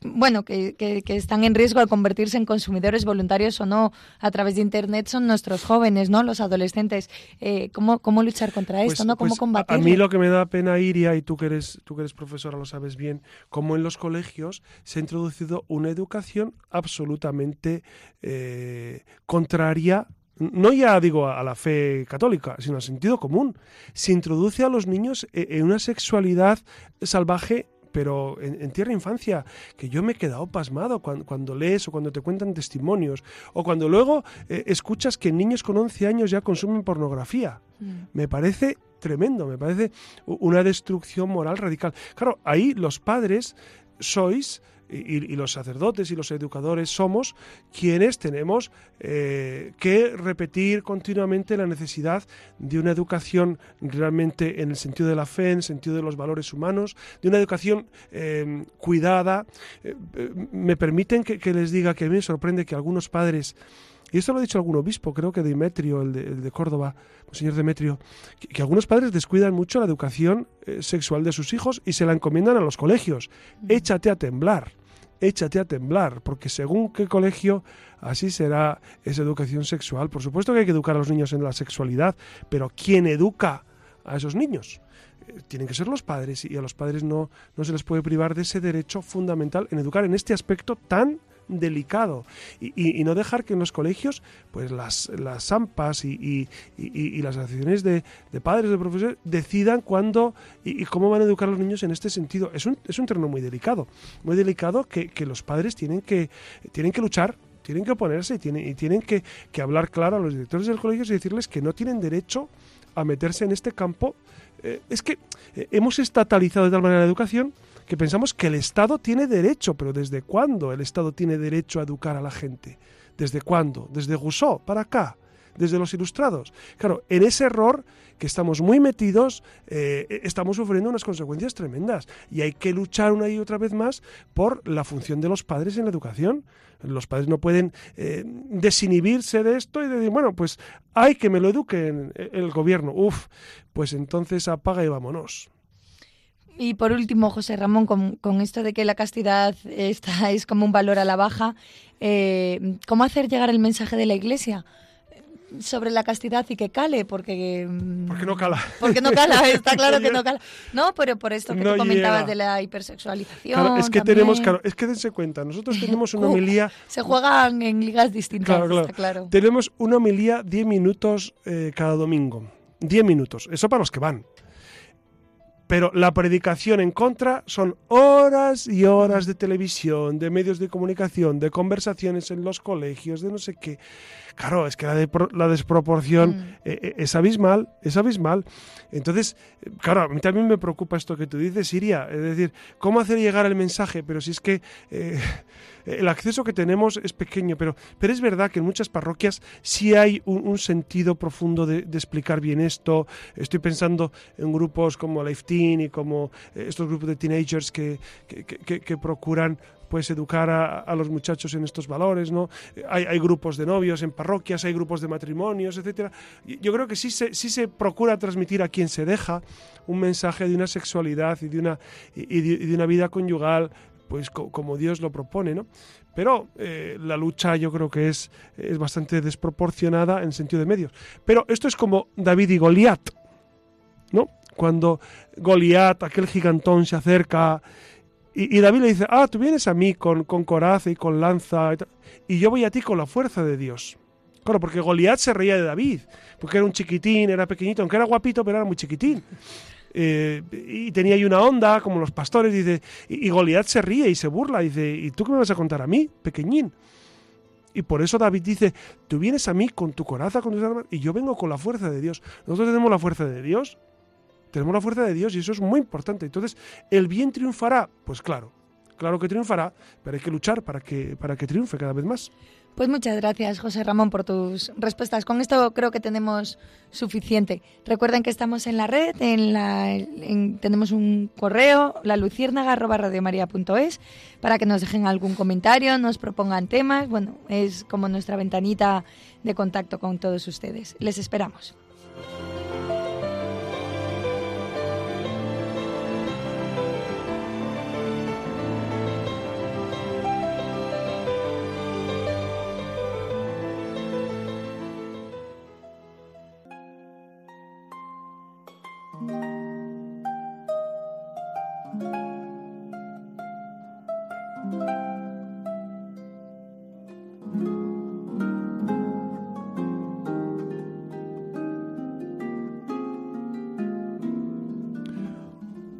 Speaker 2: bueno, que, que, que están en riesgo de convertirse en consumidores voluntarios o no a través de Internet son nuestros jóvenes, ¿no? Los adolescentes. Eh, ¿cómo, ¿Cómo luchar contra esto, no? ¿Cómo
Speaker 1: pues, a-
Speaker 2: combatirlo?
Speaker 1: A mí lo que me da pena, Iria, y tú que eres, tú que eres profesora lo sabes bien, como en los colegios se ha introducido una educación absolutamente eh, contraria. No ya digo a la fe católica, sino al sentido común. Se introduce a los niños e- en una sexualidad salvaje pero en, en tierna infancia, que yo me he quedado pasmado cuando, cuando lees o cuando te cuentan testimonios, o cuando luego eh, escuchas que niños con 11 años ya consumen pornografía.
Speaker 2: Mm.
Speaker 1: Me parece tremendo, me parece una destrucción moral radical. Claro, ahí los padres sois, y, los sacerdotes y los educadores somos quienes tenemos eh, que repetir continuamente la necesidad de una educación realmente en el sentido de la fe, en el sentido de los valores humanos, de una educación eh, cuidada. Eh, me permiten que, que les diga que a mí me sorprende que algunos padres y esto lo ha dicho algún obispo, creo que Demetrio, el de, el de Córdoba, señor Demetrio, que, que, algunos padres descuidan mucho la educación eh, sexual de sus hijos y se la encomiendan a los colegios. Échate a temblar, échate a temblar, porque según qué colegio, así será esa educación sexual. Por supuesto que hay que educar a los niños en la sexualidad, pero ¿quién educa a esos niños? Eh, tienen que ser los padres y a los padres no, no se les puede privar de ese derecho fundamental en educar en este aspecto tan delicado y, no dejar que en los colegios pues las, las AMPAs y, y las asociaciones de, padres, de profesores decidan cuándo y, cómo van a educar a los niños en este sentido. Es un, es un terreno muy delicado, muy delicado que, que los padres tienen que, tienen que luchar tienen que oponerse y tienen, y tienen que, que, hablar claro a los directores del colegio y decirles que no tienen derecho a meterse en este campo. Eh, es que eh, hemos estatalizado de tal manera la educación que pensamos que el Estado tiene derecho, pero ¿desde cuándo el Estado tiene derecho a educar a la gente? ¿Desde cuándo? ¿Desde Rousseau para acá? ¿Desde los ilustrados? Claro, en ese error que estamos muy metidos, eh, estamos sufriendo unas consecuencias tremendas y hay que luchar una y otra vez más por la función de los padres en la educación. Los padres no pueden eh, desinhibirse de esto y decir, bueno, pues hay que me lo eduque el gobierno. Uf, pues entonces apaga y vámonos.
Speaker 2: Y por último, José Ramón, con, con, esto de que la castidad está, [laughs] es como un valor a la baja, eh, ¿cómo hacer llegar el mensaje de la Iglesia? sobre la castidad y que cale, porque... mm,
Speaker 1: Porque no cala.
Speaker 2: Porque no cala, [laughs] está claro que no cala. No, pero por esto que
Speaker 1: No
Speaker 2: tú comentabas
Speaker 1: llega.
Speaker 2: de la hipersexualización.
Speaker 1: Claro, es que
Speaker 2: también.
Speaker 1: tenemos, claro, es que dense cuenta, nosotros [laughs] tenemos una homilía
Speaker 2: Se juegan en ligas distintas,
Speaker 1: Claro, claro.
Speaker 2: está claro.
Speaker 1: Tenemos una homilía 10 minutos eh, cada domingo. 10 minutos. Eso para los que van. Pero la predicación en contra son horas y horas de televisión, de medios de comunicación, de conversaciones en los colegios, de no sé qué. Claro, es que la, de- la desproporción
Speaker 2: Mm.
Speaker 1: eh, eh, es abismal, es abismal. Entonces, claro, a mí también me preocupa esto que tú dices, Siria. Es decir, ¿cómo hacer llegar el mensaje? Pero si es que eh, el acceso que tenemos es pequeño, pero, pero es verdad que en muchas parroquias sí hay un, un sentido profundo de, de explicar bien esto. Estoy pensando en grupos como Life Teen y como eh, estos grupos de teenagers que, que, que- que- que procuran pues educar a, los muchachos en estos valores, ¿no? Hay, hay grupos de novios en parroquias, hay grupos de matrimonios, etcétera. Yo creo que sí se, sí se procura transmitir a quien se deja un mensaje de una sexualidad y de una, y de, una vida conyugal pues co- como Dios lo propone, ¿no? Pero eh, la lucha yo creo que es, es bastante desproporcionada en sentido de medios. Pero esto es como David y Goliat, ¿no? Cuando Goliat, aquel gigantón, se acerca y, David le dice, ah, tú vienes a mí con, con coraza y con lanza y yo voy a ti con la fuerza de Dios. Claro, porque Goliat se reía de David, porque era un chiquitín, era pequeñito, aunque era guapito, pero era muy chiquitín. Eh, y tenía ahí una onda, como los pastores, dice, y, y Goliat se ríe y se burla, dice, ¿y tú qué me vas a contar a mí, pequeñín? Y por eso David dice, tú vienes a mí con tu coraza, con tus armas, y yo vengo con la fuerza de Dios. Nosotros tenemos la fuerza de Dios, tenemos la fuerza de Dios y eso es muy importante. Entonces, ¿el bien triunfará? Pues claro, claro que triunfará, pero hay que luchar para que, para que triunfe cada vez más.
Speaker 2: Pues muchas gracias, José Ramón, por tus respuestas. Con esto creo que tenemos suficiente. Recuerden que estamos en la red, en la, en- tenemos un correo, la luciérnaga@radiomaria.es, para que nos dejen algún comentario, nos propongan temas. Bueno, es como nuestra ventanita de contacto con todos ustedes. Les esperamos.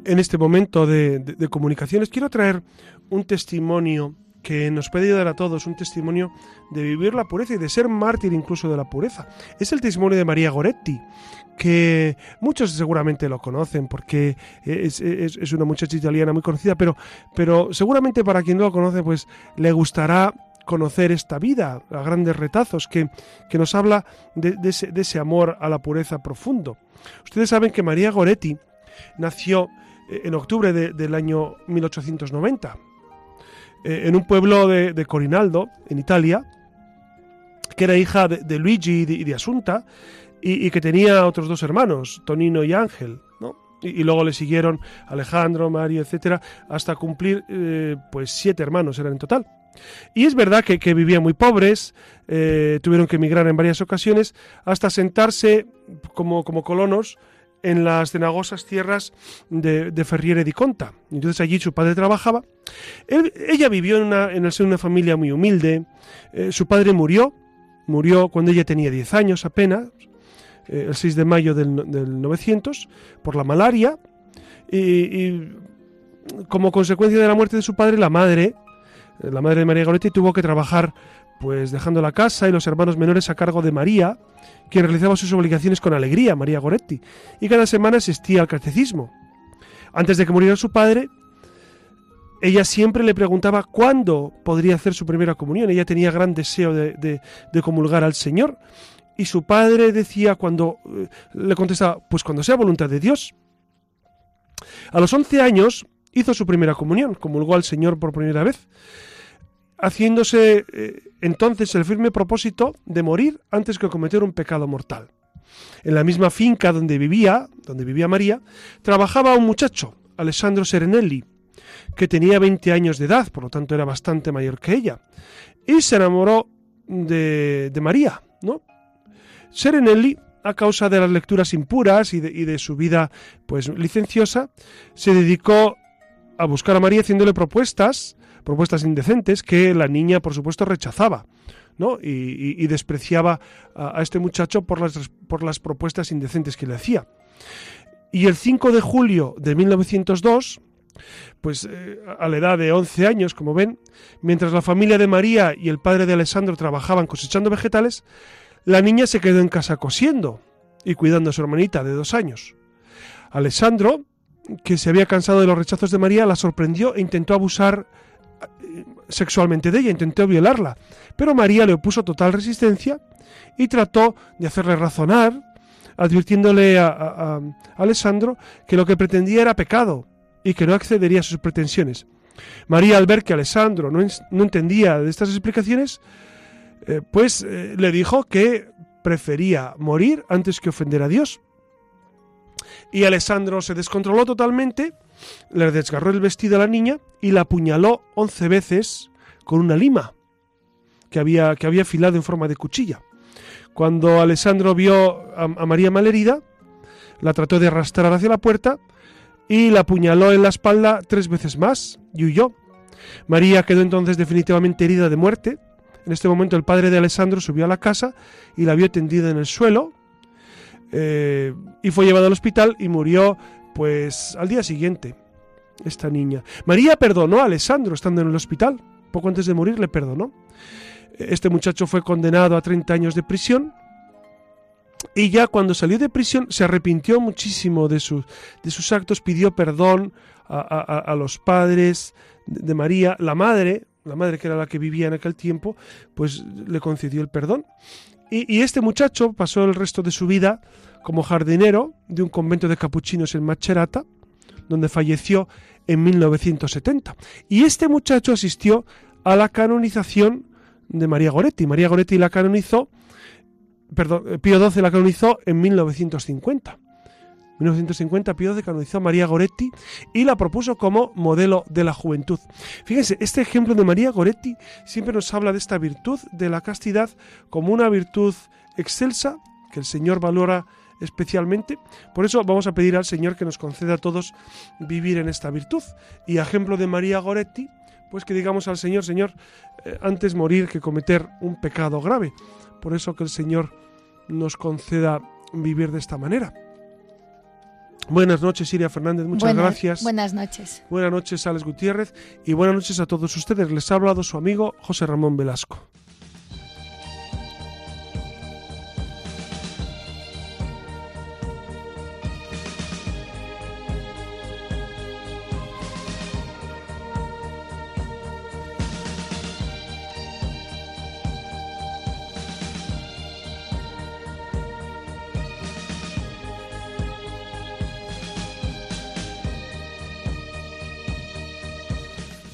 Speaker 1: En este momento de, comunicaciones, quiero traer un testimonio que nos puede ayudar a todos, un testimonio de vivir la pureza y de ser mártir incluso de la pureza. Es el testimonio de María Goretti, que muchos seguramente lo conocen porque es, una muchacha italiana muy conocida, pero, pero seguramente para quien no lo conoce, pues le gustará conocer esta vida a grandes retazos que, que nos habla de, ese, amor a la pureza profundo. Ustedes saben que María Goretti nació en octubre de- del año 1890 eh, en un pueblo de, Corinaldo, en Italia, que era hija de, Luigi y de, y Asunta, y, que tenía otros dos hermanos, Tonino y Ángel. Y, luego le siguieron Alejandro, Mario, etcétera, hasta cumplir, eh, pues, siete hermanos eran en total. Y es verdad que, que vivían muy pobres, eh, tuvieron que emigrar en varias ocasiones, hasta sentarse como, como colonos en las cenagosas tierras de, de Ferriere di Conta. Entonces allí su padre trabajaba. Ella vivió en, una, en el seno de una familia muy humilde. Eh, su padre murió, murió cuando ella tenía 10 años apenas, eh, el 6 de mayo del, del 900, por la malaria. Y, y como consecuencia de la muerte de su padre, la madre, eh, la madre de María Goretti, tuvo que trabajar pues dejando la casa y los hermanos menores a cargo de María, quien realizaba sus obligaciones con alegría, María Goretti, y cada semana asistía al catecismo. Antes de que muriera su padre, ella siempre le preguntaba cuándo podría hacer su primera comunión. Ella tenía gran deseo de, de- comulgar al Señor. Y su padre decía cuando eh, le contestaba, pues cuando sea voluntad de Dios. A los 11 años hizo su primera comunión, comulgó al Señor por primera vez, haciéndose eh, entonces el firme propósito de morir antes que cometer un pecado mortal. En la misma finca donde vivía, donde vivía María, trabajaba un muchacho, Alessandro Serenelli, que tenía 20 años de edad, por lo tanto era bastante mayor que ella, y se enamoró de, de María, ¿no? Serenelli, a causa de las lecturas impuras y de, y de su vida pues licenciosa, se dedicó a buscar a María haciéndole propuestas, propuestas indecentes que la niña, por supuesto, rechazaba. ¿no? Y, despreciaba a, este muchacho por las, por las propuestas indecentes que le hacía. Y el 5 de julio de 1902, pues eh, a la edad de 11 años, como ven, mientras la familia de María y el padre de Alessandro trabajaban cosechando vegetales, la niña se quedó en casa cosiendo y cuidando a su hermanita de dos años. Alessandro, que se había cansado de los rechazos de María, la sorprendió e intentó abusar sexualmente de ella, intentó violarla, pero María le opuso total resistencia y trató de hacerle razonar, advirtiéndole a, a- Alessandro que lo que pretendía era pecado y que no accedería a sus pretensiones. María, al ver que Alessandro no entendía de estas explicaciones, eh, pues eh, le dijo que prefería morir antes que ofender a Dios. Y Alessandro se descontroló totalmente, le desgarró el vestido a la niña y la apuñaló once veces con una lima que había, que había afilado en forma de cuchilla. Cuando Alessandro vio a, María malherida, la trató de arrastrar hacia la puerta y la apuñaló en la espalda tres veces más y huyó. María quedó entonces definitivamente herida de muerte. En este momento el padre de Alessandro subió a la casa y la vio tendida en el suelo eh, y fue llevada al hospital y murió pues al día siguiente esta niña. María perdonó a Alessandro estando en el hospital. Poco antes de morir le perdonó. Este muchacho fue condenado a 30 años de prisión y ya cuando salió de prisión se arrepintió muchísimo de, sus de sus actos, pidió perdón a, a- a los padres de, María, la madre, la madre que era la que vivía en aquel tiempo, pues le concedió el perdón. Y, este muchacho pasó el resto de su vida como jardinero de un convento de capuchinos en Macerata, donde falleció en 1970. Y este muchacho asistió a la canonización de María Goretti. María Goretti la canonizó, perdón, eh, Pío XII la canonizó en 1950. 1950 Pío XII canonizó a María Goretti y la propuso como modelo de la juventud. Fíjense, este ejemplo de María Goretti siempre nos habla de esta virtud de la castidad como una virtud excelsa que el Señor valora especialmente. Por eso vamos a pedir al Señor que nos conceda a todos vivir en esta virtud. Y ejemplo de María Goretti, pues que digamos al Señor, Señor, eh, antes morir que cometer un pecado grave. Por eso que el Señor nos conceda vivir de esta manera. Buenas noches, Siria Fernández, muchas
Speaker 2: Buenas-
Speaker 1: gracias.
Speaker 2: Buenas noches.
Speaker 1: Buenas noches, Alex Gutiérrez, y buenas noches a todos ustedes. Les ha hablado su amigo José Ramón Velasco.